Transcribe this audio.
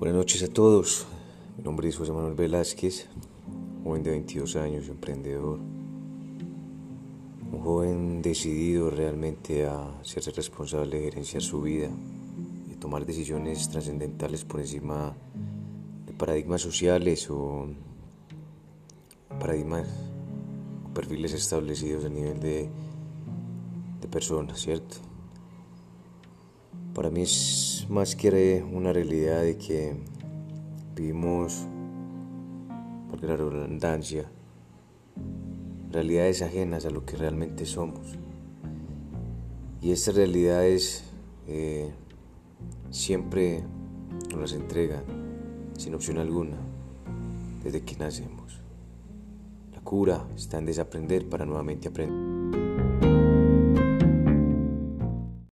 Buenas noches a todos. Mi nombre es José Manuel Velázquez, joven de 22 años, emprendedor. Un joven decidido realmente a ser responsable de gerenciar su vida y tomar decisiones trascendentales por encima de paradigmas sociales o paradigmas o perfiles establecidos a nivel de, de personas, ¿cierto? Para mí es más que una realidad de que vivimos, por la redundancia, realidades ajenas a lo que realmente somos. Y estas realidades eh, siempre nos las entregan, sin opción alguna, desde que nacemos. La cura está en desaprender para nuevamente aprender.